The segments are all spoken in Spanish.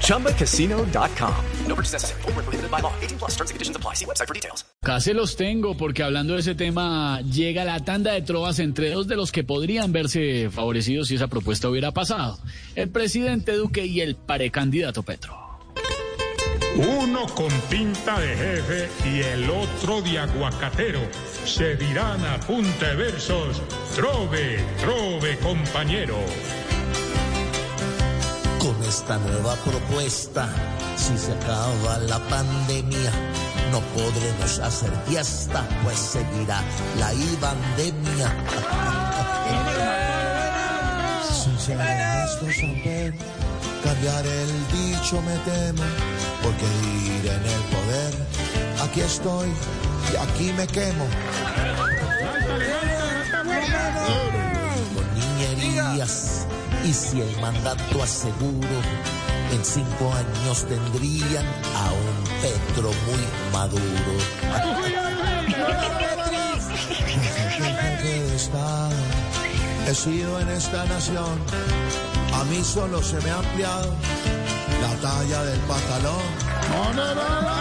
ChumbaCasino.com. No purchase necessary. Full prohibited by law. 18 plus terms and conditions apply. See website for details. Casi los tengo porque hablando de ese tema llega la tanda de trovas entre dos de los que podrían verse favorecidos si esa propuesta hubiera pasado. El presidente Duque y el parecandidato Petro. Uno con pinta de jefe y el otro de aguacatero. Se dirán a punta de versos, trove, trove compañero. Esta nueva propuesta, si se acaba la pandemia, no podremos hacer fiesta, pues seguirá la ibandemia. Si saber, cambiar el dicho me temo, porque ir en el poder, aquí estoy y aquí me quemo. Con niñerías, y si el mandato aseguro, en cinco años tendrían a un Petro muy maduro. He sido en esta nación, a mí solo se me ha ampliado la talla del pantalón. No, no, no, no.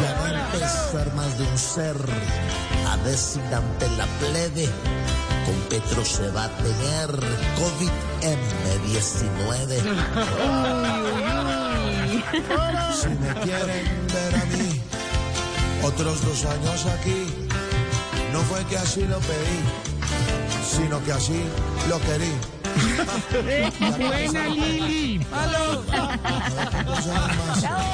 Ya a empezar más de un ser a decir ante la plebe. Con Petro se va a tener COVID-M19. Si me quieren ver a mí, otros dos años aquí, no fue que así lo pedí, sino que así lo querí. Buena Lili.